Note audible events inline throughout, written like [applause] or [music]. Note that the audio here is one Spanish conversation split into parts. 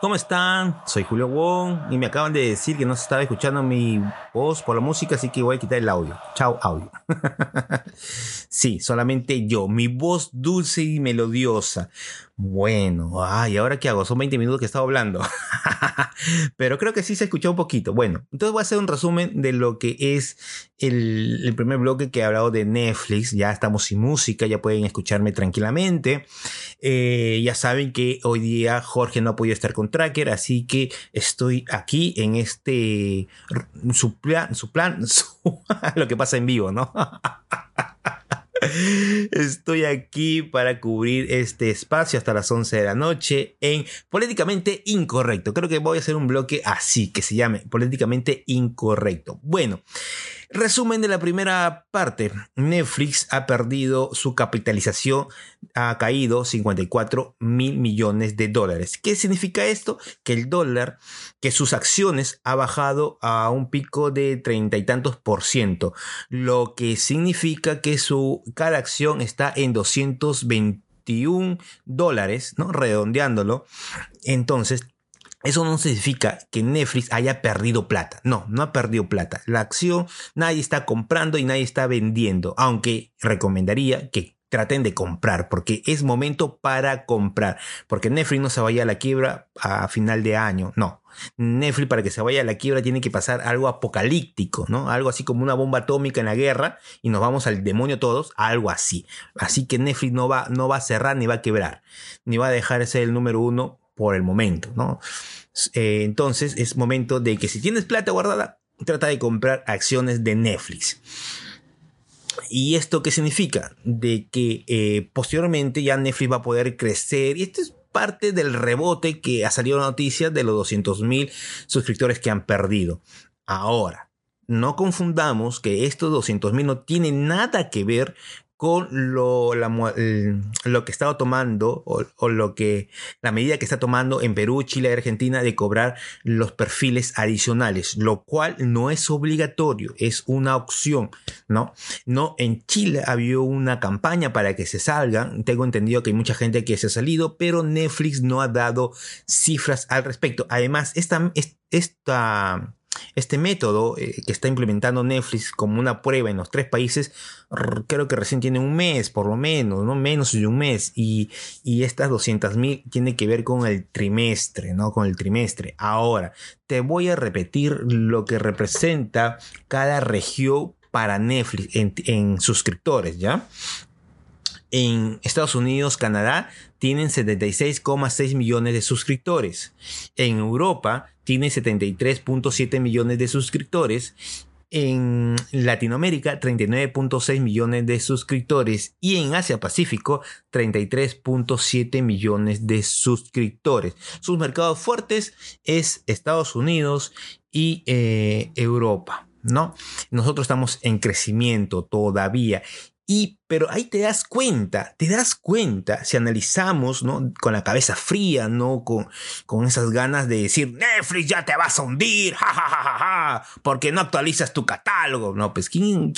¿Cómo están? Soy Julio Wong y me acaban de decir que no se estaba escuchando mi voz por la música, así que voy a quitar el audio. Chao, audio. [laughs] sí, solamente yo, mi voz dulce y melodiosa. Bueno, ay, ¿ahora qué hago? Son 20 minutos que he estado hablando. [laughs] Pero creo que sí se escuchó un poquito. Bueno, entonces voy a hacer un resumen de lo que es el, primer bloque que he hablado de Netflix. Ya estamos sin música, ya pueden escucharme tranquilamente. Eh, ya saben que hoy día Jorge no ha podido estar con Tracker, así que estoy aquí en este su plan, [laughs] su plan, lo que pasa en vivo, ¿no? [laughs] Estoy aquí para cubrir este espacio hasta las 11 de la noche en Políticamente Incorrecto. Creo que voy a hacer un bloque así, que se llame Políticamente Incorrecto. Bueno, Resumen de la primera parte. Netflix ha perdido su capitalización, ha caído 54 mil millones de dólares. ¿Qué significa esto? Que el dólar, que sus acciones ha bajado a un pico de treinta y tantos por ciento, lo que significa que su cada acción está en 221 dólares, ¿no? Redondeándolo. Entonces, eso no significa que Netflix haya perdido plata. No, no ha perdido plata. La acción nadie está comprando y nadie está vendiendo. Aunque recomendaría que traten de comprar porque es momento para comprar. Porque Netflix no se vaya a la quiebra a final de año. No. Netflix para que se vaya a la quiebra tiene que pasar algo apocalíptico, ¿no? Algo así como una bomba atómica en la guerra y nos vamos al demonio todos, algo así. Así que Netflix no va, no va a cerrar ni va a quebrar, ni va a dejar de ser el número uno por el momento, ¿no? Eh, entonces es momento de que si tienes plata guardada, trata de comprar acciones de Netflix. ¿Y esto qué significa? De que eh, posteriormente ya Netflix va a poder crecer y esto es parte del rebote que ha salido la noticia de los 200 mil suscriptores que han perdido. Ahora, no confundamos que estos 200 mil no tienen nada que ver con lo, lo que está tomando o, lo que la medida que está tomando en Perú, Chile y Argentina de cobrar los perfiles adicionales, lo cual no es obligatorio, es una opción, ¿no? No, en Chile había una campaña para que se salgan, tengo entendido que hay mucha gente que se ha salido, pero Netflix no ha dado cifras al respecto. Además, esta, esta este método eh, que está implementando Netflix como una prueba en los tres países, creo que recién tiene un mes, por lo menos, no menos de un mes. Y, y estas 200 mil tiene que ver con el trimestre, ¿no? Con el trimestre. Ahora, te voy a repetir lo que representa cada región para Netflix en, en suscriptores, ¿ya? En Estados Unidos, Canadá, tienen 76,6 millones de suscriptores. En Europa tiene 73.7 millones de suscriptores. En Latinoamérica, 39.6 millones de suscriptores. Y en Asia Pacífico, 33.7 millones de suscriptores. Sus mercados fuertes es Estados Unidos y eh, Europa. ¿no? Nosotros estamos en crecimiento todavía y, pero ahí te das cuenta, te das cuenta, si analizamos, ¿no? Con la cabeza fría, ¿no? Con, con esas ganas de decir, Netflix ya te vas a hundir, ja, porque no actualizas tu catálogo. No, pues, ¿quién?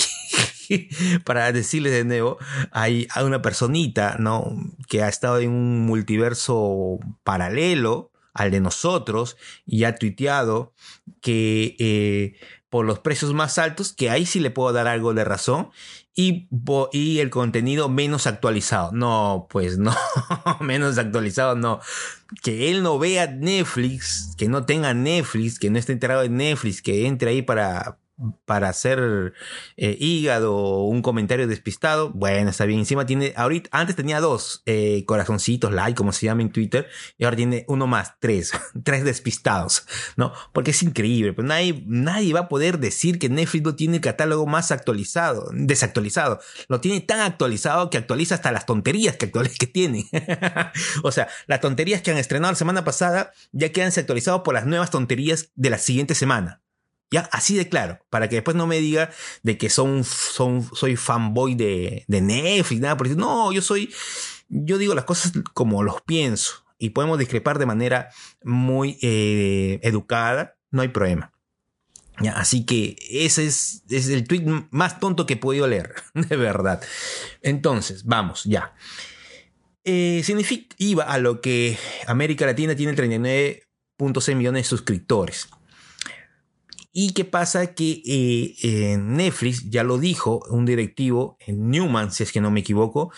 [laughs] Para decirles de nuevo, hay, hay una personita, ¿no? Que ha estado en un multiverso paralelo al de nosotros y ha tuiteado que eh, por los precios más altos, que ahí sí le puedo dar algo de razón, y, y el contenido menos actualizado. No, pues no, [laughs] menos actualizado no. Que él no vea Netflix, que no tenga Netflix, que no esté enterado de Netflix, que entre ahí para, para hacer eh, hígado o un comentario despistado, bueno, está bien. Encima tiene, ahorita, antes tenía dos eh, corazoncitos, like, como se llama en Twitter, y ahora tiene uno más, tres, [laughs] tres despistados, ¿no? Porque es increíble, pues nadie, nadie va a poder decir que Netflix no tiene el catálogo más actualizado, desactualizado. Lo tiene tan actualizado que actualiza hasta las tonterías que, [laughs] que tiene. o sea, las tonterías que han estrenado la semana pasada ya quedan desactualizados por las nuevas tonterías de la siguiente semana. ¿Ya? Así de claro, para que después no me diga de que son, son, soy fanboy de, de Netflix, nada por No, yo soy, yo digo las cosas como los pienso y podemos discrepar de manera muy eh, educada, no hay problema. ¿Ya? Así que ese es, es, el tweet más tonto que he podido leer, [laughs] de verdad. Entonces, vamos, ya. Eh, significa, iba a lo que América Latina tiene el 39 2.6 millones de suscriptores. ¿Y qué pasa? Que eh, Netflix ya lo dijo, un directivo, Newman, si es que no me equivoco,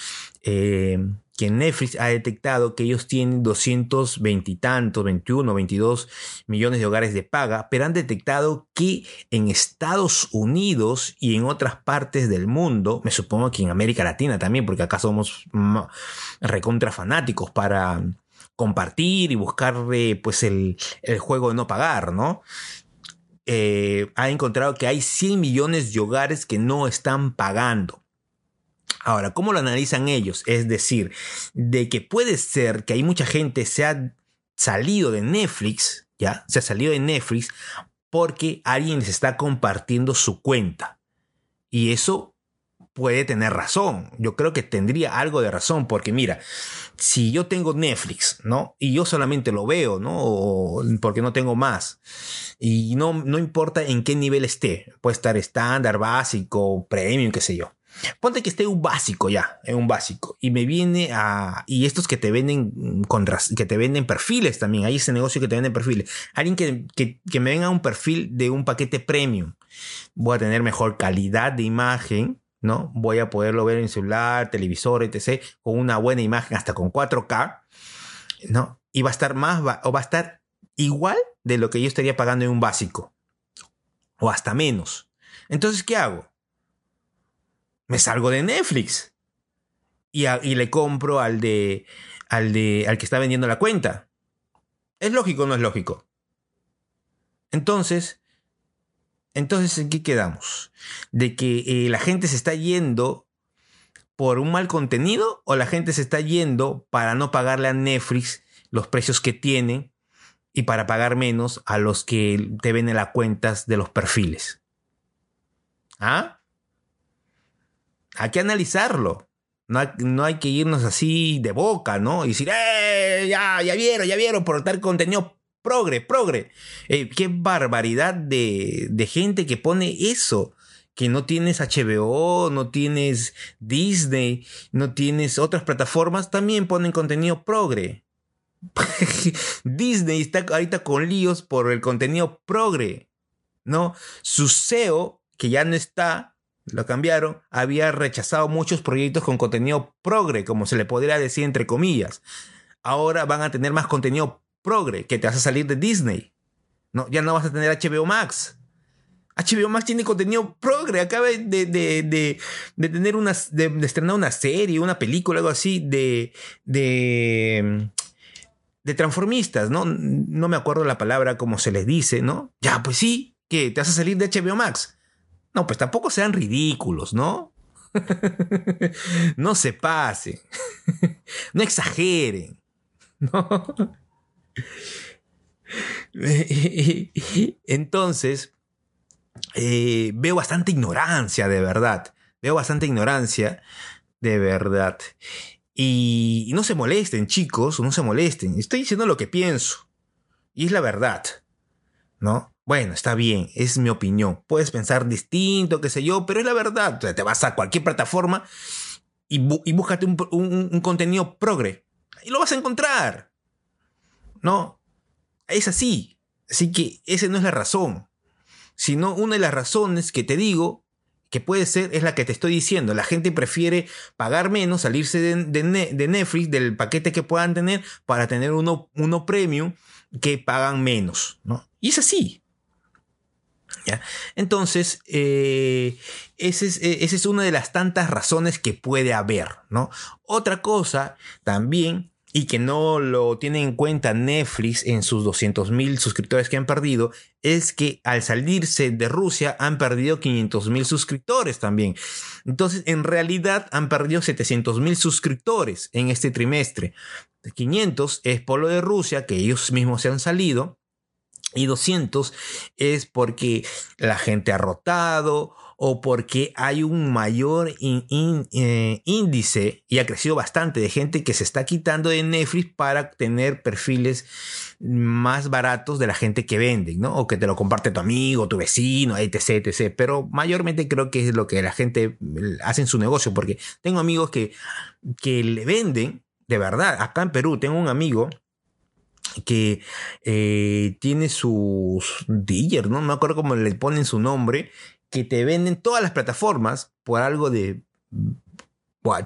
eh, que Netflix ha detectado que ellos tienen 220 y tantos, 21, 22 millones de hogares de paga, pero han detectado que en Estados Unidos y en otras partes del mundo, me supongo que en América Latina también, porque acá somos recontra fanáticos para compartir y buscar pues el, el juego de no pagar, ¿no? Eh, ha encontrado que hay 100 millones de hogares que no están pagando. Ahora, ¿cómo lo analizan ellos? Es decir, de que puede ser que hay mucha gente se ha salido de Netflix, ¿ya? Se ha salido de Netflix porque alguien les está compartiendo su cuenta. Y eso puede tener razón. Yo creo que tendría algo de razón, porque mira, si yo tengo Netflix, ¿no? Y yo solamente lo veo, ¿no? porque no tengo más. Y no, no importa en qué nivel esté. Puede estar estándar, básico, premium, qué sé yo. Ponte que esté un básico ya, en un básico. Y me viene a. Y estos que te venden que te venden perfiles también. Hay ese negocio que te venden perfiles. Alguien que, que, que me venga un perfil de un paquete premium. Voy a tener mejor calidad de imagen ¿no? Voy a poderlo ver en celular, televisor, etc., con una buena imagen, hasta con 4K, ¿no? Y va a estar más, o va a estar igual de lo que yo estaría pagando en un básico, o hasta menos. Entonces, ¿qué hago? Me salgo de Netflix y, y le compro al de, al de, al que está vendiendo la cuenta. ¿Es lógico o no es lógico? Entonces, entonces, ¿en qué quedamos? ¿De que eh, la gente se está yendo por un mal contenido o la gente se está yendo para no pagarle a Netflix los precios que tienen y para pagar menos a los que te ven en las cuentas de los perfiles? ¿Ah? Hay que analizarlo. No hay, no hay, que irnos así de boca, ¿no? Y decir, ¡eh! Ya, ya vieron, ya vieron por tal contenido progre, progre. Eh, qué barbaridad de, gente que pone eso que no tienes HBO, no tienes Disney, no tienes otras plataformas, también ponen contenido progre. [laughs] Disney está ahorita con líos por el contenido progre. ¿No? Su CEO, que ya no está, lo cambiaron, había rechazado muchos proyectos con contenido progre, como se le podría decir entre comillas. Ahora van a tener más contenido progre, que te vas a salir de Disney. No, ya no vas a tener HBO Max. HBO Max tiene contenido progre. Acaba de, de, tener una, de, estrenar una serie, una película, algo así, de, de, de transformistas, ¿no? No me acuerdo la palabra como se les dice, ¿no? Ya, pues sí, que te vas a salir de HBO Max. No, pues tampoco sean ridículos, ¿no? [laughs] no se pasen. [laughs] no exageren. [laughs] ¿no? [laughs] Entonces, eh, veo bastante ignorancia, de verdad. Veo bastante ignorancia, de verdad. Y, no se molesten, chicos, no se molesten. Estoy diciendo lo que pienso. Y es la verdad. ¿No? Bueno, está bien, es mi opinión. Puedes pensar distinto, qué sé yo, pero es la verdad. te vas a cualquier plataforma y, búscate un, un contenido progre. Y lo vas a encontrar. ¿No? Es así. Así que esa no es la razón. Sino una de las razones que te digo que puede ser es la que te estoy diciendo. La gente prefiere pagar menos, salirse de, Netflix, del paquete que puedan tener, para tener uno, uno premium que pagan menos. ¿no? Y es así. ¿Ya? Entonces, eh, esa es, es, una de las tantas razones que puede haber. ¿no? Otra cosa también y que no lo tiene en cuenta Netflix en sus 200 mil suscriptores que han perdido, es que al salirse de Rusia han perdido 500 mil suscriptores también. Entonces, en realidad han perdido 700 mil suscriptores en este trimestre. 500 es por lo de Rusia, que ellos mismos se han salido. Y 200 es porque la gente ha rotado o porque hay un mayor eh, índice y ha crecido bastante de gente que se está quitando de Netflix para tener perfiles más baratos de la gente que vende, ¿no? O que te lo comparte tu amigo, tu vecino, etc, etc. Pero mayormente creo que es lo que la gente hace en su negocio, porque tengo amigos que, que le venden, de verdad, acá en Perú tengo un amigo que eh, tiene sus dealer, ¿no? No me acuerdo cómo le ponen su nombre, que te venden todas las plataformas por algo de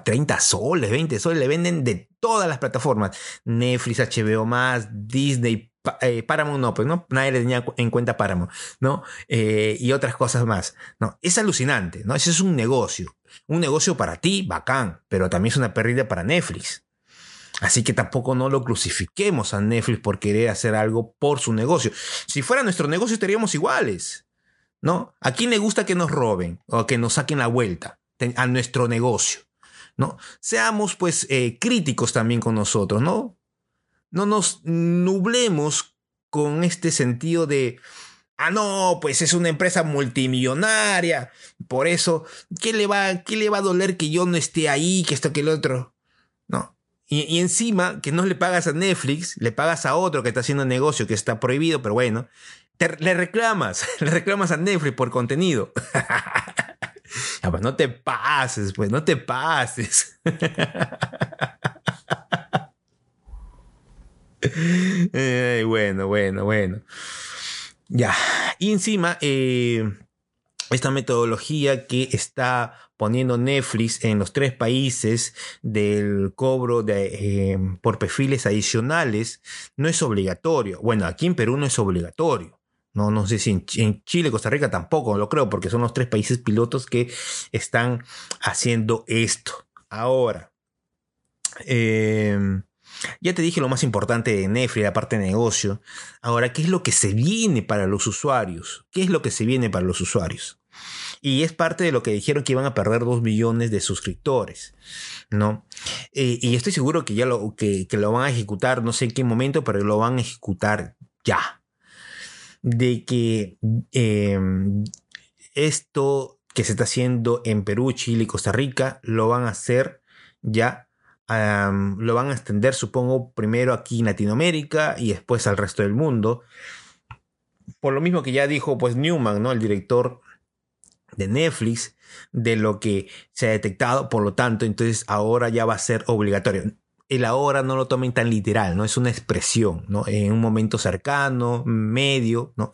30 soles, 20 soles, le venden de todas las plataformas. Netflix, HBO, Disney, eh, Paramount no, pues no, nadie le tenía en cuenta Paramount, ¿no? Eh, y otras cosas más, ¿no? Es alucinante, ¿no? Ese es un negocio. Un negocio para ti, bacán, pero también es una pérdida para Netflix. Así que tampoco no lo crucifiquemos a Netflix por querer hacer algo por su negocio. Si fuera nuestro negocio estaríamos iguales, ¿no? ¿A quién le gusta que nos roben o que nos saquen la vuelta a nuestro negocio? ¿No? Seamos pues eh, críticos también con nosotros, ¿no? No nos nublemos con este sentido de, ah, no, pues es una empresa multimillonaria, por eso, ¿qué le va, qué le va a doler que yo no esté ahí, que esto, que el otro? No, y, encima, que no le pagas a Netflix, le pagas a otro que está haciendo negocio que está prohibido, pero bueno, le reclamas, [laughs] le reclamas a Netflix por contenido. [laughs] pues no te pases, pues no te pases. [laughs] bueno, bueno, bueno. Ya. Y encima, eh, esta metodología que está poniendo Netflix en los tres países del cobro de, eh, por perfiles adicionales no es obligatorio. Bueno, aquí en Perú no es obligatorio. No, no sé si en, Chile, Costa Rica tampoco, lo creo, porque son los tres países pilotos que están haciendo esto. Ahora, em, ya te dije lo más importante de Netflix, la parte de negocio. Ahora, ¿qué es lo que se viene para los usuarios? ¿Qué es lo que se viene para los usuarios? Y es parte de lo que dijeron que iban a perder 2 millones de suscriptores, ¿no? Eh, y estoy seguro que ya lo, que, lo van a ejecutar, no sé en qué momento, pero lo van a ejecutar ya. De que em, esto que se está haciendo en Perú, Chile y Costa Rica, lo van a hacer ya lo van a extender, supongo, primero aquí en Latinoamérica y después al resto del mundo. Por lo mismo que ya dijo pues Newman, ¿no? El director de Netflix de lo que se ha detectado, por lo tanto, entonces ahora ya va a ser obligatorio. El ahora no lo tomen tan literal, ¿no? Es una expresión, ¿no? En un momento cercano, medio, ¿no?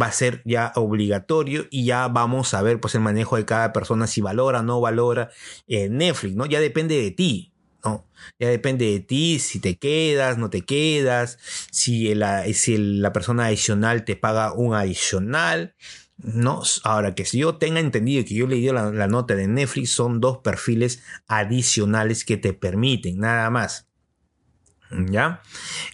Va a ser ya obligatorio y ya vamos a ver, pues, el manejo de cada persona, si valora no valora eh, Netflix, ¿no? Ya depende de ti, ¿no? Ya depende de ti si te quedas, no te quedas, si, si la persona adicional te paga un adicional, no, ahora que si yo tenga entendido que yo le di la, nota de Netflix, son dos perfiles adicionales que te permiten, nada más. ¿Ya?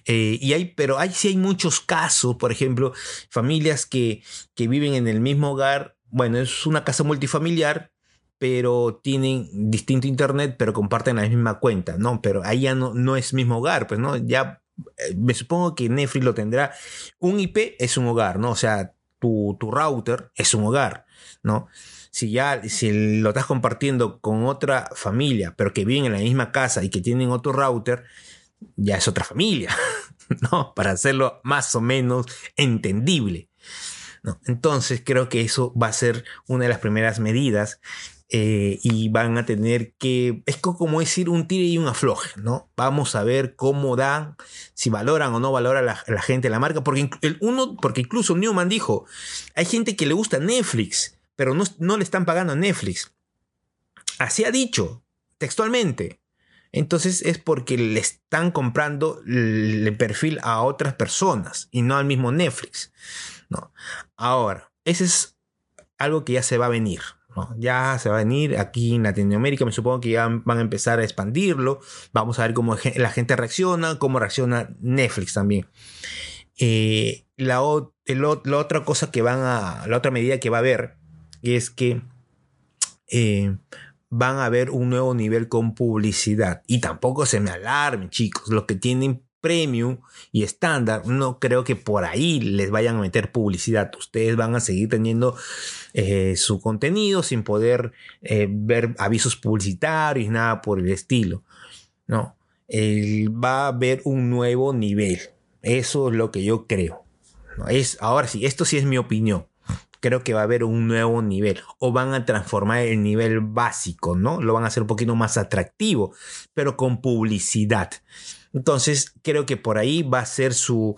Eh, y hay, pero hay, sí hay muchos casos, por ejemplo, familias que, que viven en el mismo hogar. Bueno, es una casa multifamiliar, pero tienen distinto internet, pero comparten la misma cuenta, ¿no? Pero ahí ya no, no es mismo hogar, pues, ¿no? Ya eh, me supongo que Netflix lo tendrá. Un IP es un hogar, ¿no? O sea, tu, router es un hogar, ¿no? Si ya, si lo estás compartiendo con otra familia, pero que viven en la misma casa y que tienen otro router, ya es otra familia, [laughs] ¿no? Para hacerlo más o menos entendible. ¿no? Entonces creo que eso va a ser una de las primeras medidas eh, y van a tener que, es como decir un tire y un afloje, ¿no? Vamos a ver cómo dan, si valoran o no valora la, gente la marca, porque, el uno, porque incluso Newman dijo, hay gente que le gusta Netflix, pero no, no le están pagando a Netflix. Así ha dicho, textualmente. Entonces es porque le están comprando el perfil a otras personas y no al mismo Netflix. ¿no? Ahora, ese es algo que ya se va a venir. Ya se va a venir aquí en Latinoamérica, me supongo que ya van a empezar a expandirlo. Vamos a ver cómo la gente reacciona, cómo reacciona Netflix también. Eh, la, otra cosa que van a, la otra medida que va a haber es que eh, van a haber un nuevo nivel con publicidad. Y tampoco se me alarmen, chicos. Los que tienen premium y estándar, no creo que por ahí les vayan a meter publicidad. Ustedes van a seguir teniendo eh, su contenido sin poder eh, ver avisos publicitarios, nada por el estilo. No, va a haber un nuevo nivel. Eso es lo que yo creo. Es, ahora sí, esto sí es mi opinión creo que va a haber un nuevo nivel o van a transformar el nivel básico, ¿no? Lo van a hacer un poquito más atractivo, pero con publicidad. Entonces creo que por ahí va a ser su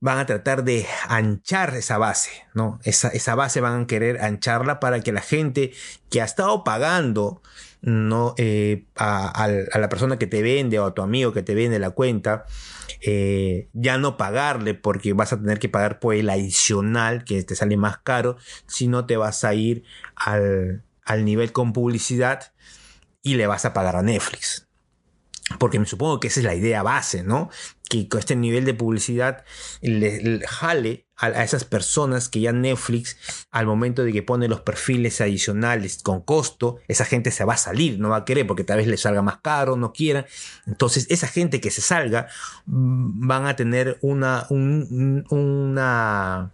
van a tratar de anchar esa base, ¿no? Esa, esa base van a querer ancharla para que la gente que ha estado pagando, ¿no? Eh, a, la persona que te vende o a tu amigo que te vende la cuenta, eh, ya no pagarle porque vas a tener que pagar por el adicional que te sale más caro, si no te vas a ir al, al nivel con publicidad y le vas a pagar a Netflix. Porque me supongo que esa es la idea base, ¿no? Que con este nivel de publicidad le, jale a, esas personas que ya Netflix, al momento de que pone los perfiles adicionales con costo, esa gente se va a salir, no va a querer porque tal vez le salga más caro, no quiera. Entonces, esa gente que se salga mm, van a tener una, una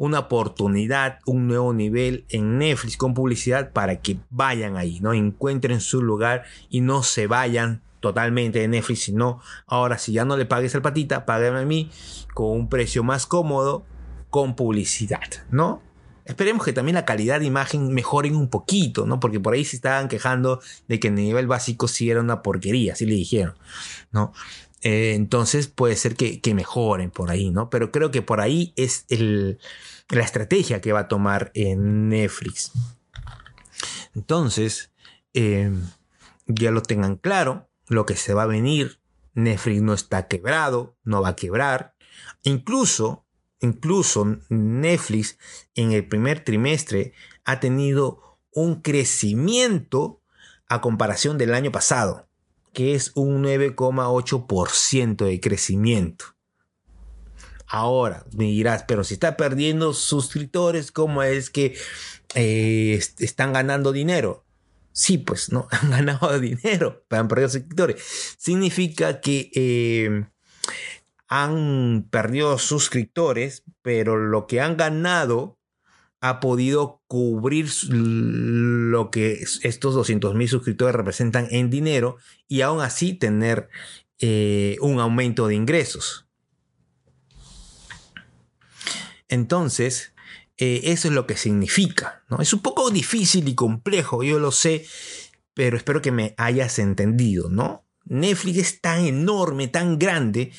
una oportunidad, un nuevo nivel en Netflix con publicidad para que vayan ahí, ¿no? Encuentren su lugar y no se vayan totalmente de Netflix, sino ahora si ya no le pagues al patita, págame a mí con un precio más cómodo con publicidad, ¿no? Esperemos que también la calidad de imagen mejoren un poquito, ¿no? Porque por ahí se estaban quejando de que el nivel básico sí era una porquería, así le dijeron, ¿no? Eh, entonces puede ser que, mejoren por ahí, ¿no? Pero creo que por ahí es la estrategia que va a tomar en Netflix. Entonces, eh, ya lo tengan claro lo que se va a venir. Netflix no está quebrado, no va a quebrar. Incluso, incluso Netflix en el primer trimestre ha tenido un crecimiento a comparación del año pasado, que es un 9,8% de crecimiento. Ahora me dirás, pero si está perdiendo suscriptores, ¿cómo es que eh, están ganando dinero? Sí, pues, ¿no? [laughs] Han ganado dinero, han perdido suscriptores. Significa que eh, han perdido suscriptores, pero lo que han ganado ha podido cubrir lo que estos 200 mil suscriptores representan en dinero y aún así tener eh, un aumento de ingresos. Entonces, eh, eso es lo que significa. ¿no? Es un poco difícil y complejo, yo lo sé, pero espero que me hayas entendido. ¿no? Netflix es tan enorme, tan grande,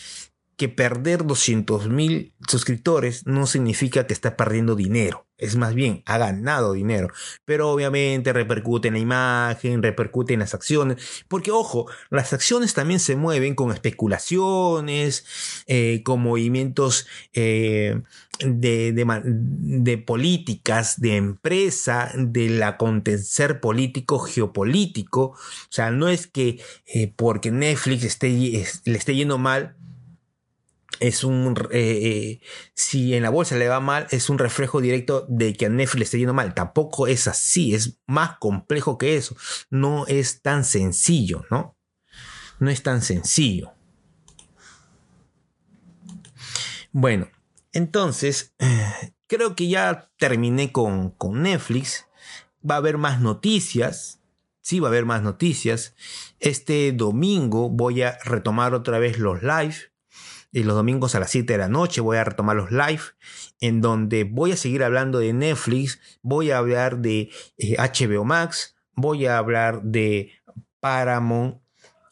que perder 200 mil suscriptores no significa que está perdiendo dinero. Es más bien, ha ganado dinero. Pero obviamente repercute en la imagen, repercute en las acciones. Porque ojo, las acciones también se mueven con especulaciones, eh, con movimientos eh, de, de, políticas, de empresa, del acontecer político, geopolítico. O sea, no es que eh, porque Netflix esté, le esté yendo mal, es un eh, eh, si en la bolsa le va mal es un reflejo directo de que a Netflix le está yendo mal. Tampoco es así es más complejo que eso. No es tan sencillo no no es tan sencillo. Bueno entonces creo que ya terminé con, con Netflix. Va a haber más noticias. Sí va a haber más noticias. Este domingo voy a retomar otra vez los live los domingos a las 7 de la noche voy a retomar los live en donde voy a seguir hablando de Netflix, voy a hablar de HBO eh, Max, voy a hablar de Paramount,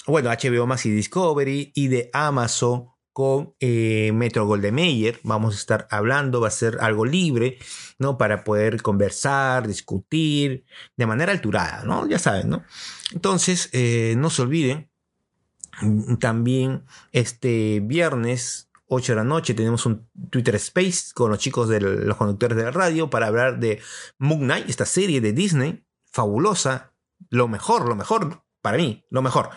bueno, HBO Max y Discovery y de Amazon con eh, Metro Golden Mayer. Vamos a estar hablando, va a ser algo libre, ¿no? Para poder conversar, discutir de manera alturada, ¿no? Ya saben, ¿no? Entonces, eh, no se olviden también este viernes 8 de la noche tenemos un Twitter Space con los chicos de los conductores de la radio para hablar de Moon Knight, esta serie de Disney, fabulosa, lo mejor, lo mejor, para mí, lo mejor.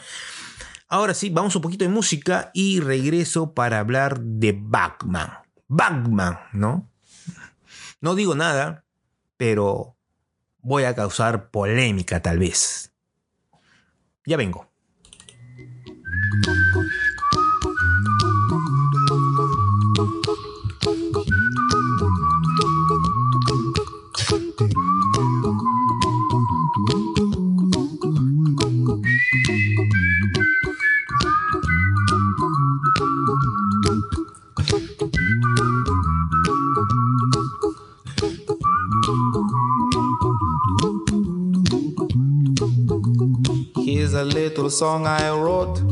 Ahora sí, vamos un poquito de música y regreso para hablar de Batman. Batman, ¿no? No digo nada, pero voy a causar polémica tal vez. Ya vengo. Here's a little song I wrote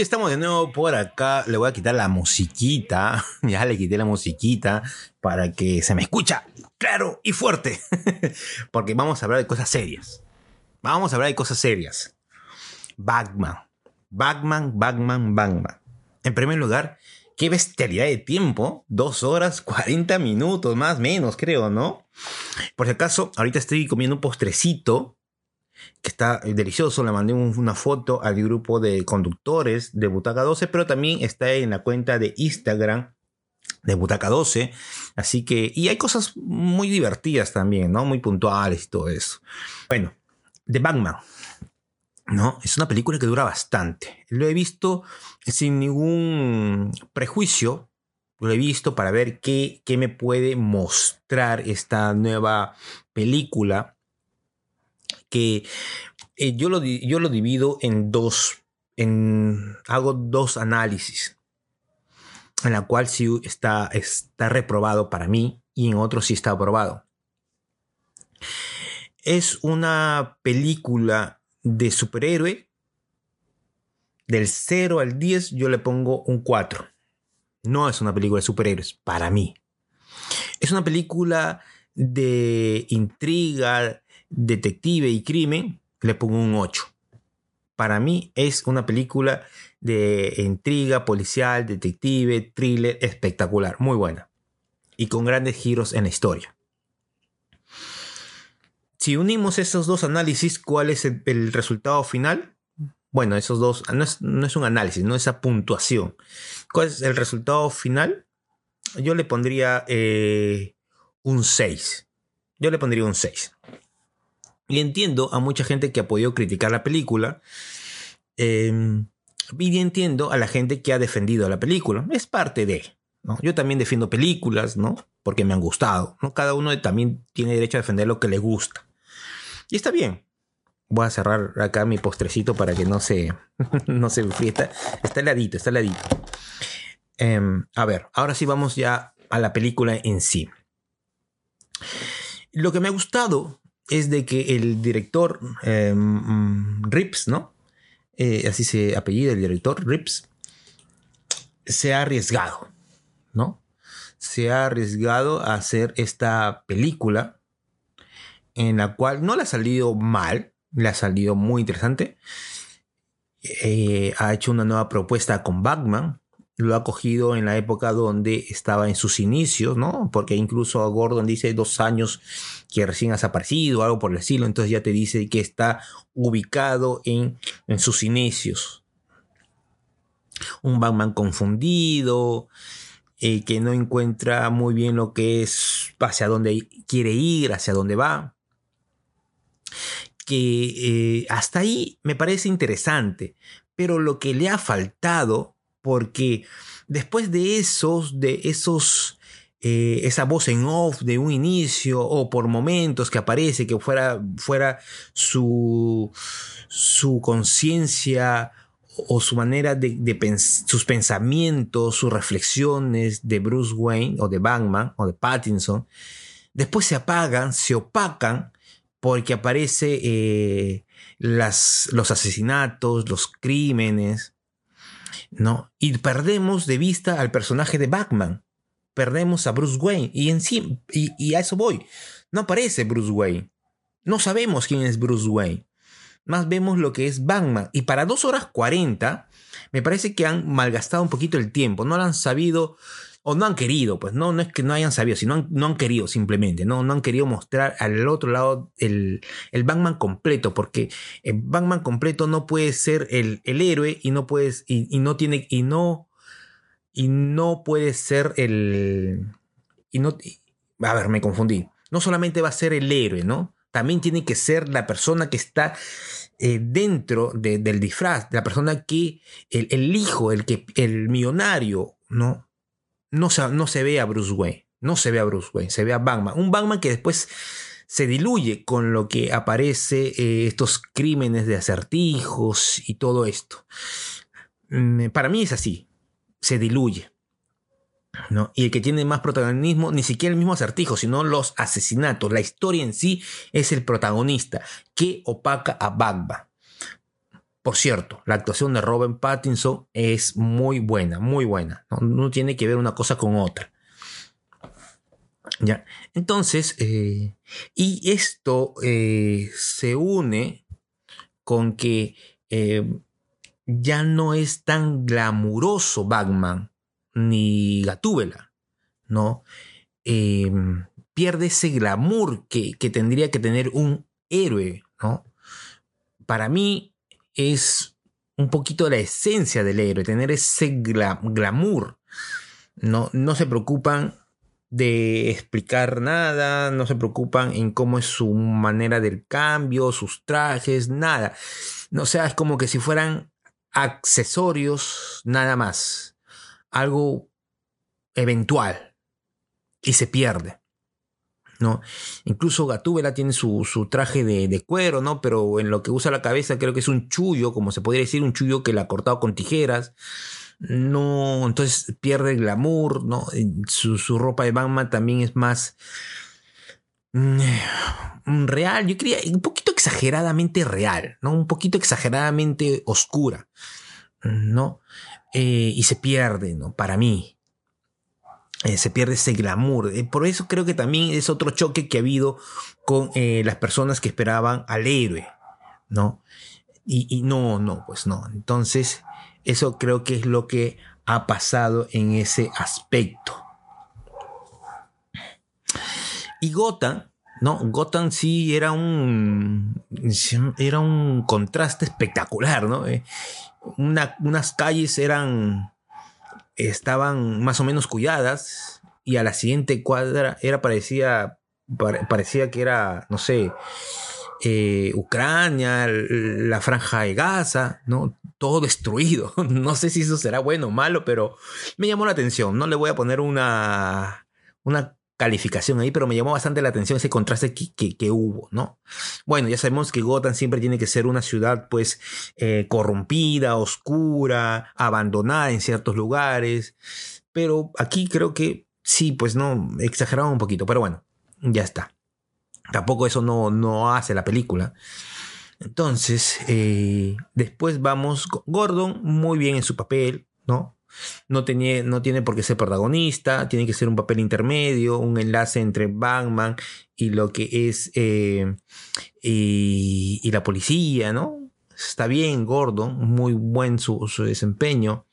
Estamos de nuevo por acá. Le voy a quitar la musiquita. [laughs] Ya le quité la musiquita para que se me escucha claro y fuerte. [laughs] Porque vamos a hablar de cosas serias. Vamos a hablar de cosas serias. Batman. Batman, Batman, Batman. En primer lugar, qué bestialidad de tiempo. Dos horas, [laughs] 40 minutos, más menos, creo, ¿no? Por si acaso, ahorita estoy comiendo un postrecito que está delicioso. Le mandé un- una foto al grupo de conductores de Butaca 12, pero también está en la cuenta de Instagram de Butaca 12. Así que, y hay cosas muy divertidas también, ¿no? Muy puntuales y todo eso. Bueno, The Batman. ¿no? Es una película que dura bastante. Lo he visto sin ningún prejuicio. Lo he visto para ver qué, qué me puede mostrar esta nueva película. Que eh, yo, lo, yo lo divido en dos. En, hago dos análisis. En la cual sí está, está reprobado para mí y en otro sí está aprobado. Es una película de superhéroe. Del 0 al 10 yo le pongo un 4. No es una película de superhéroes, para mí. Es una película de intriga, detective y crimen. Le pongo un 8. Para mí es una película de intriga, policial, detective, thriller, espectacular, muy buena. Y con grandes giros en la historia. Si unimos esos dos análisis, ¿cuál es el, resultado final? Bueno, esos dos, no es, no es un análisis, no es esa puntuación. ¿Cuál es el resultado final? Yo le pondría eh, un 6. Yo le pondría un 6. Y entiendo a mucha gente que ha podido criticar la película. eh, y entiendo a la gente que ha defendido la película. Es parte de. ¿no? Yo también defiendo películas, ¿no? Porque me han gustado. ¿no? Cada uno también tiene derecho a defender lo que le gusta. Y está bien. Voy a cerrar acá mi postrecito para que no se, [laughs] no se. Está, está heladito, está heladito. Em, a ver, ahora sí vamos ya a la película en sí. Lo que me ha gustado es de que el director mm, Rips, ¿no? Eh, así se apellida el director, Rips, se ha arriesgado, ¿no? Se ha arriesgado a hacer esta película en la cual no le ha salido mal, le ha salido muy interesante. Eh, ha hecho una nueva propuesta con Batman. Lo ha cogido en la época donde estaba en sus inicios, ¿no? Porque incluso Gordon dice dos años que recién has aparecido, algo por el estilo. Entonces ya te dice que está ubicado en, en sus inicios. Un Batman confundido, eh, que no encuentra muy bien lo que es, hacia dónde quiere ir, hacia dónde va que eh, hasta ahí me parece interesante, pero lo que le ha faltado, porque después de esos, de esos, eh, esa voz en off de un inicio o por momentos que aparece que fuera, fuera su, su conciencia o su manera de, sus pensamientos, sus reflexiones de Bruce Wayne o de Batman o de Pattinson, después se apagan, se opacan porque aparece eh, las, los asesinatos, los crímenes, ¿no? Y perdemos de vista al personaje de Batman, perdemos a Bruce Wayne, y en sí, y, a eso voy, no aparece Bruce Wayne, no sabemos quién es Bruce Wayne, más vemos lo que es Batman, y para 2 horas 40, me parece que han malgastado un poquito el tiempo, no lo han sabido o no han querido, pues no, no es que no hayan sabido, sino no han querido simplemente, no, no han querido mostrar al otro lado el, el Batman completo, porque el Batman completo no puede ser el, el héroe y no puedes, y no tiene, y no, y no puede ser el, y no, a ver, me confundí, no solamente va a ser el héroe, ¿no? También tiene que ser la persona que está eh, dentro de- del disfraz, la persona que, el, el hijo, el, que, el millonario, ¿no? no se, no se ve a Bruce Wayne. No se ve a Bruce Wayne, se ve a Batman. Un Batman que después se diluye con lo que aparece eh, estos crímenes de acertijos y todo esto. Mm, Para mí es así. Se diluye. ¿no? Y el que tiene más protagonismo, ni siquiera el mismo acertijo, sino los asesinatos. La historia en sí es el protagonista que opaca a Batman. Por cierto, la actuación de Robin Pattinson es muy buena, muy buena. No, no tiene que ver una cosa con otra. Ya. Entonces, eh, y esto eh, se une con que eh, ya no es tan glamuroso Batman ni Gatúbela, ¿no? Eh, pierde ese glamour que, que tendría que tener un héroe, ¿no? Para mí es un poquito la esencia del héroe, tener ese gla- glamour. No, no se preocupan de explicar nada, no se preocupan en cómo es su manera del cambio, sus trajes, nada. No, o sea, es como que si fueran accesorios nada más. Algo eventual. Y se pierde. ¿no? Incluso Gatúbela tiene su, su traje de, de cuero, ¿no? Pero en lo que usa la cabeza creo que es un chullo, como se podría decir, un chullo que la ha cortado con tijeras. No, entonces pierde el glamour, ¿no? Su, su ropa de Batman también es más [sighs] real, yo quería un poquito exageradamente real, ¿no? Un poquito exageradamente oscura, ¿no? Eh, y se pierde, ¿no? Para mí. Eh, se pierde ese glamour. Eh, por eso creo que también es otro choque que ha habido con las personas que esperaban al héroe, ¿no? Y no, no, pues no. Entonces, eso creo que es lo que ha pasado en ese aspecto. Y Gotham, ¿no? Gotham sí era un. Era un contraste espectacular, ¿no? Eh, una- unas calles eran. Estaban más o menos cuidadas. Y a la siguiente cuadra era parecía. pare- parecía que era, no sé. eh, Ucrania, la franja de Gaza, ¿no? Todo destruido. [laughs] No sé si eso será bueno o malo, pero me llamó la atención. No le voy a poner una, una calificación ahí, pero me llamó bastante la atención ese contraste que, que- hubo, ¿no? Bueno, ya sabemos que Gotham siempre tiene que ser una ciudad, pues, eh, corrompida, oscura, abandonada en ciertos lugares, pero aquí creo que sí, pues no, exageraron un poquito, pero bueno, ya está. Tampoco eso no, no hace la película. Entonces, eh, después vamos, Gordon, muy bien en su papel, ¿no? No, tenía, no tiene por qué ser protagonista, tiene que ser un papel intermedio, un enlace entre Batman y lo que es eh, y, la policía, ¿no? Está bien, Gordon, muy buen su, su desempeño.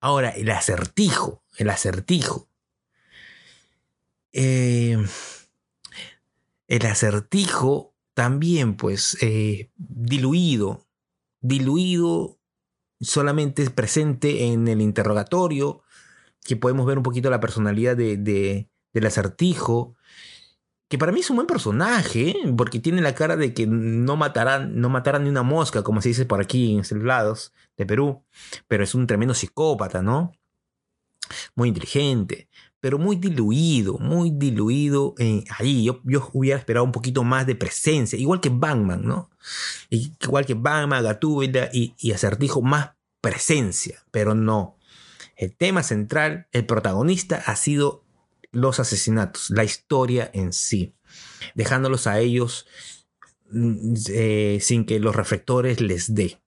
Ahora, el acertijo, el acertijo. Eh, el acertijo también, pues, eh, diluido, diluido solamente es presente en el interrogatorio, que podemos ver un poquito la personalidad de, de- del acertijo, que para mí es un buen personaje, ¿eh? porque tiene la cara de que no matará, no matará ni una mosca, como se dice por aquí en estos lados de Perú, pero es un tremendo psicópata, ¿no? Muy inteligente, pero muy diluido, muy diluido eh, ahí. Yo, yo hubiera esperado un poquito más de presencia, igual que Batman, ¿no? Igual que Batman, Gatúbela y, y Acertijo, más presencia, pero no. El tema central, el protagonista ha sido los asesinatos, la historia en sí, dejándolos a ellos mm, eh, sin que los reflectores les dé.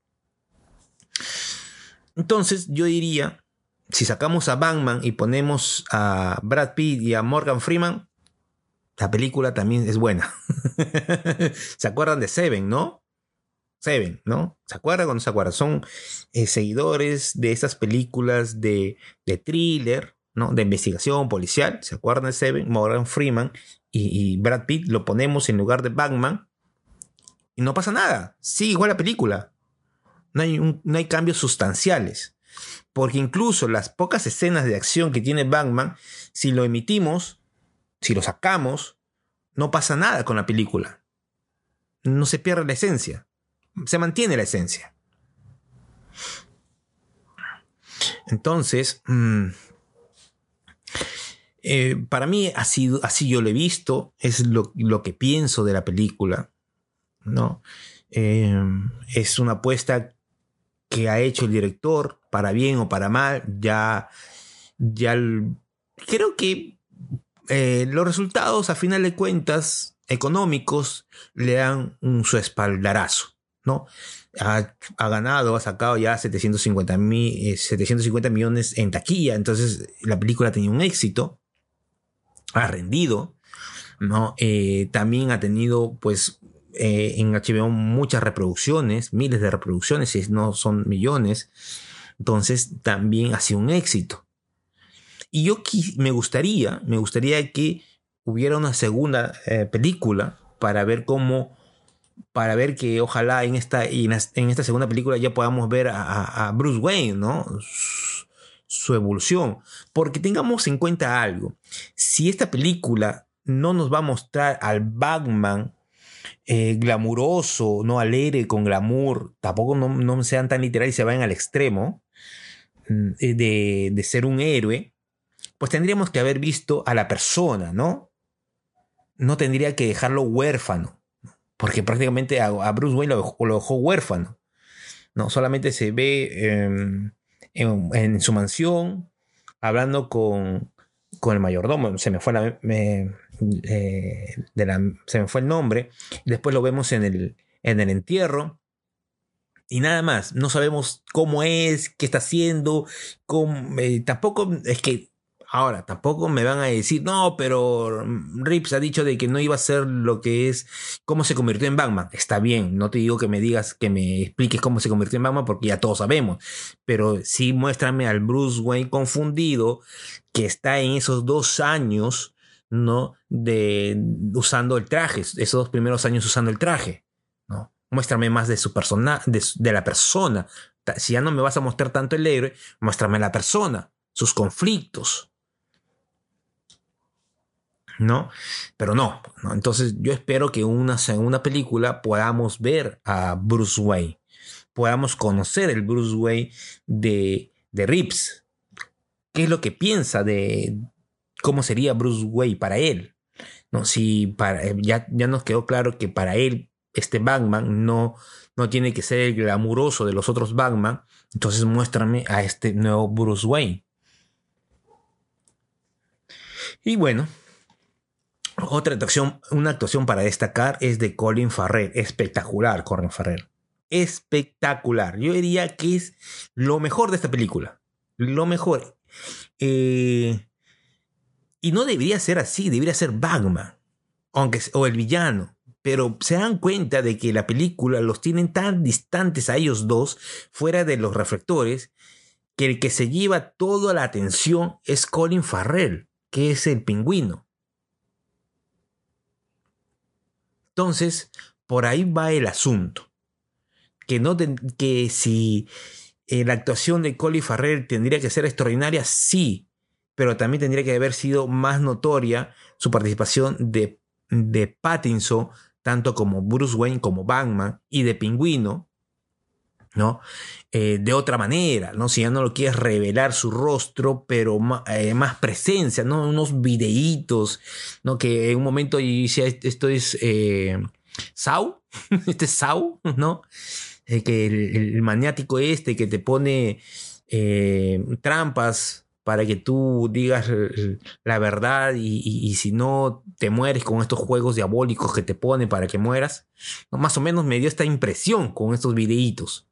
Entonces yo diría, si sacamos a Batman y ponemos a Brad Pitt y a Morgan Freeman, la película también es buena. [laughs] ¿Se acuerdan de Seven, no? Seven, ¿no? ¿Se acuerdan o se acuerdan? Son eh, seguidores de esas películas de, de thriller, ¿no? De investigación policial. ¿Se acuerdan de Seven? Morgan Freeman y, Brad Pitt lo ponemos en lugar de Batman y no pasa nada. Sigue igual la película. No hay, no hay cambios sustanciales. Porque incluso las pocas escenas de acción que tiene Batman, si lo emitimos, si lo sacamos, no pasa nada con la película. No se pierde la esencia. Se mantiene la esencia. Entonces, mm, eh, para mí así, así yo lo he visto, es lo, lo que pienso de la película. ¿no? Eh, es una apuesta que ha hecho el director, para bien o para mal, ya, ya creo que eh, los resultados, a final de cuentas, económicos, le dan un, su espaldarazo, ¿no? Ha, ha ganado, ha sacado ya 750, mi- eh, 750 millones en taquilla, entonces la película tenido un éxito, ha rendido, ¿no? Eh, también ha tenido, pues, eh, en HBO muchas reproducciones, miles de reproducciones, si no son millones, entonces también ha sido un éxito. Y yo me gustaría, me gustaría que hubiera una segunda eh, película para ver cómo, para ver que ojalá en esta, en esta segunda película ya podamos ver a, a- Bruce Wayne, ¿no? Su evolución. Porque tengamos en cuenta algo. Si esta película no nos va a mostrar al Batman eh, glamuroso, no alegre con glamour, tampoco no, no sean tan literales y se vayan al extremo mm, eh, de, de ser un héroe, pues tendríamos que haber visto a la persona, ¿no? No tendría que dejarlo huérfano, porque prácticamente a, Bruce Wayne lo, dejó- huérfano, ¿no? Solamente se ve em, en, su mansión hablando con, con el mayordomo, se me fue la, eh, de la- se me fue el nombre, después lo vemos en el, en el entierro. Y nada más, no sabemos cómo es, qué está haciendo, eh, tampoco es que ahora tampoco me van a decir, no, pero Rips ha dicho de que no iba a ser lo que es, cómo se convirtió en Batman. Está bien, no te digo que me digas, que me expliques cómo se convirtió en Batman porque ya todos sabemos, pero sí muéstrame al Bruce Wayne confundido que está en esos dos años, ¿no? De usando el traje, esos dos primeros años usando el traje, ¿no? Muéstrame más de su persona, de, de la persona. Si ya no me vas a mostrar tanto el héroe, muéstrame la persona, sus conflictos. ¿No? Pero no, ¿no? Entonces yo espero que una segunda película podamos ver a Bruce Wayne. Podamos conocer el Bruce Wayne de, de Rips. ¿Qué es lo que piensa de cómo sería Bruce Wayne para él? ¿No? Si para, eh, ya, ya nos quedó claro que para él este Batman no, no tiene que ser el glamuroso de los otros Batman, entonces muéstrame a este nuevo Bruce Wayne. Y bueno, otra actuación, una actuación para destacar es de Colin Farrell. Espectacular, Colin Farrell. Espectacular. Yo diría que es lo mejor de esta película. Lo mejor. Eh, y no debería ser así, debería ser Batman. Aunque, o el villano. Pero se dan cuenta de que la película los tienen tan distantes a ellos dos, fuera de los reflectores, que el que se lleva toda la atención es Colin Farrell, que es el pingüino. Entonces, por ahí va el asunto. Que, no que si eh, la actuación de Colin Farrell tendría que ser extraordinaria, sí, pero también tendría que haber sido más notoria su participación de, de Pattinson, tanto como Bruce Wayne, como Batman, y de Pingüino, ¿no? Eh, de otra manera, ¿no? Si ya no lo quieres revelar su rostro, pero eh, más presencia, ¿no? Unos videitos, ¿no? Que en un momento yo decía, "Est- esto es eh, Sau, [laughs] este es Sau, ¿no? Que el, el maniático este que te pone trampas para que tú digas eh, la verdad y, si no te mueres con estos juegos diabólicos que te pone para que mueras. Más o menos me dio esta impresión con estos videitos.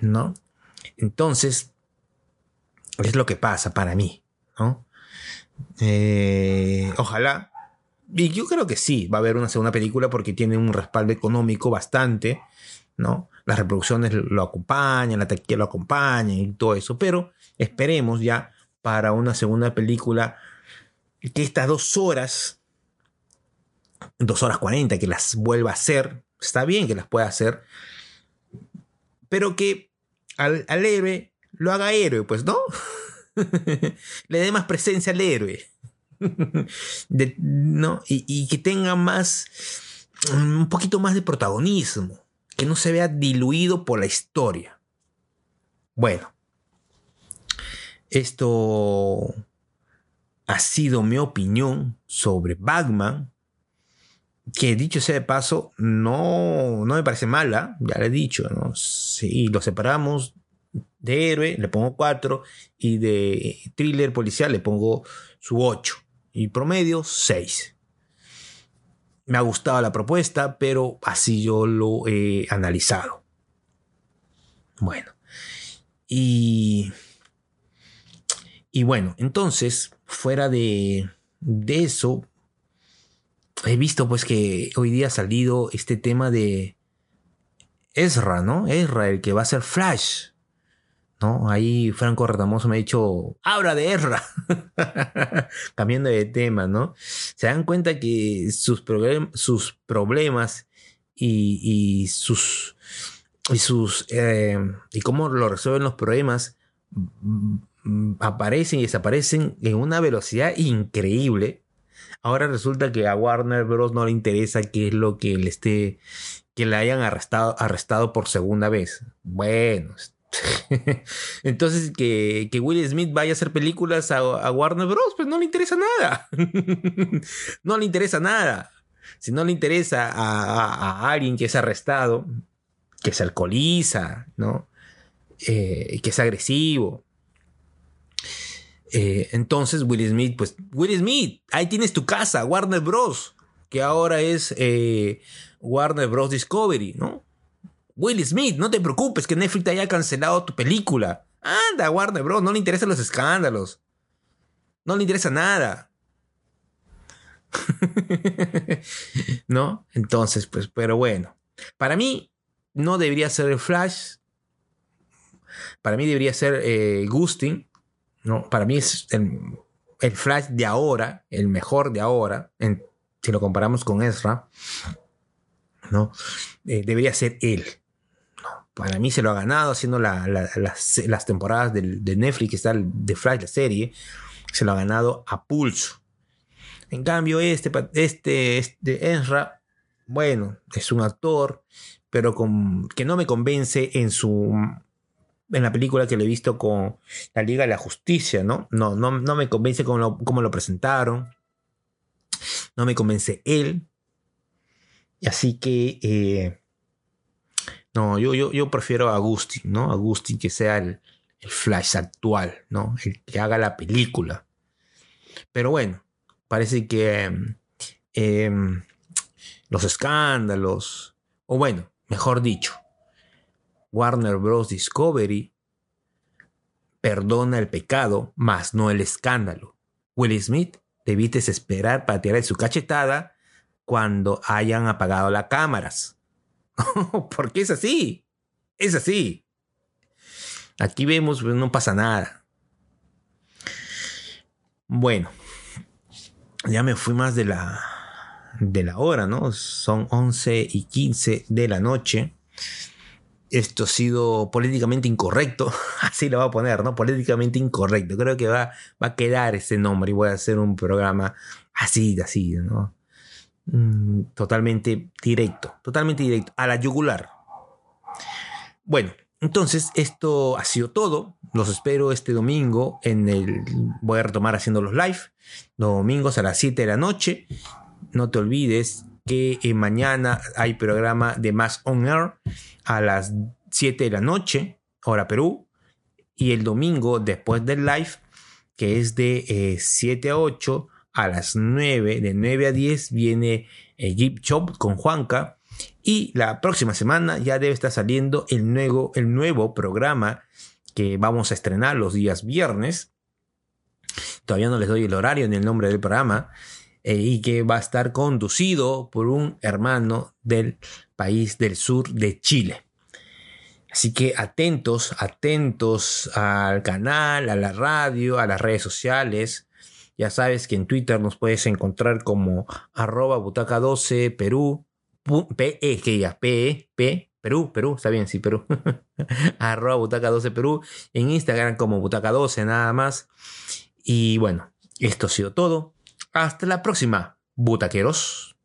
¿No? Entonces, es lo que pasa para mí, ¿no? Eh, ojalá. Y yo creo que sí, va a haber una segunda película porque tiene un respaldo económico bastante, ¿no? Las reproducciones lo acompañan, la taquilla lo acompañan y todo eso, pero esperemos ya para una segunda película que estas dos horas, dos horas cuarenta, que las vuelva a hacer, está bien que las pueda hacer, pero que al, héroe lo haga héroe, pues, ¿no? [laughs] Le dé más presencia al héroe. [laughs] ¿no? Y que tenga más, un poquito más de protagonismo, que no se vea diluido por la historia. Bueno, esto ha sido mi opinión sobre Batman, que dicho sea de paso, no, no me parece mala, ya le he dicho. Si lo separamos de héroe, le pongo 4, y de thriller policial le pongo su 8, y promedio 6. Me ha gustado la propuesta, pero así yo lo he analizado. Bueno, y, y bueno, entonces, fuera de, de eso, he visto pues que hoy día ha salido este tema de Ezra, ¿no? Ezra, el que va a ser Flash. ¿No? Ahí Franco Retamoso me ha dicho, habla de Ezra. [laughs] Cambiando de tema, ¿no? Se dan cuenta que sus, problem- sus problemas y, y sus... Y sus... eh, y cómo lo resuelven los problemas mm, mm, aparecen y desaparecen en una velocidad increíble. Ahora resulta que a Warner Bros. no le interesa qué es lo que le esté. que le hayan arrestado, arrestado por segunda vez. Bueno. [laughs] Entonces, que, que Will Smith vaya a hacer películas a, Warner Bros. Pues no le interesa nada. [laughs] no le interesa nada. Si no le interesa a alguien que es arrestado, que se alcoholiza, ¿no? Eh, que es agresivo, eh, entonces Will Smith, pues Will Smith, ahí tienes tu casa, Warner Bros. Que ahora es eh, Warner Bros. Discovery, ¿no? Will Smith, no te preocupes que Netflix te haya cancelado tu película. Anda, Warner Bros. No le interesan los escándalos. No le interesa nada. [laughs] ¿No? Entonces, pues, pero bueno. Para mí, no debería ser el Flash. Para mí debería ser eh, Gustin. ¿no? Para mí es el, Flash de ahora, el mejor de ahora, si lo comparamos con Ezra, ¿no? Eh, debería ser él. Para mí se lo ha ganado haciendo la- la- las, temporadas de Netflix, que está de Flash, la serie, se lo ha ganado a pulso. En cambio, este, este, este bueno, es un actor, pero con, que no me convence en su en la película que le he visto con la Liga de la Justicia, ¿no? No, no, no me convence cómo lo, lo presentaron. No me convence él. Así que. eh, no, yo, yo, yo prefiero a Agustín, ¿no? Agustín que sea el, el Flash actual, ¿no? El que haga la película. Pero bueno, parece que em, los escándalos, o bueno, mejor dicho, Warner Bros. Discovery perdona el pecado, mas no el escándalo. Will Smith, debiste esperar para tirar su cachetada cuando hayan apagado las cámaras. [laughs] Porque es así. Es así. Aquí vemos, pues, no pasa nada. Bueno, ya me fui más de la, de la hora, ¿no? Son 11 y 15 de la noche esto ha sido políticamente incorrecto, [laughs] así lo voy a poner, ¿no? Políticamente incorrecto. Creo que va, va a quedar ese nombre y voy a hacer un programa así, así, ¿no? Mm, totalmente directo, totalmente directo, a la yugular. Bueno, entonces esto ha sido todo. Los espero este domingo en el... Voy a retomar haciendo los live, domingos a las 7 de la noche. No te olvides que eh, mañana hay programa de Más On Air a las 7 de la noche, hora Perú, y el domingo después del live, que es de eh, 7 a 8, a las 9, de 9 a 10 viene eh, Jeep Shop con Juanca, y la próxima semana ya debe estar saliendo el nuevo, el nuevo programa que vamos a estrenar los días viernes. Todavía no les doy el horario ni el nombre del programa, eh, y que va a estar conducido por un hermano del país del sur de Chile. Así que atentos, atentos al canal, a la radio, a las redes sociales. Ya sabes que en Twitter nos puedes encontrar como arroba butaca 12 Perú, pu- P, E, que ya, P, P, Perú, Perú, está bien, sí, Perú. [laughs] arroba butaca 12 Perú. En Instagram como butaca 12 nada más. Y bueno, esto ha sido todo. Hasta la próxima, butaqueros.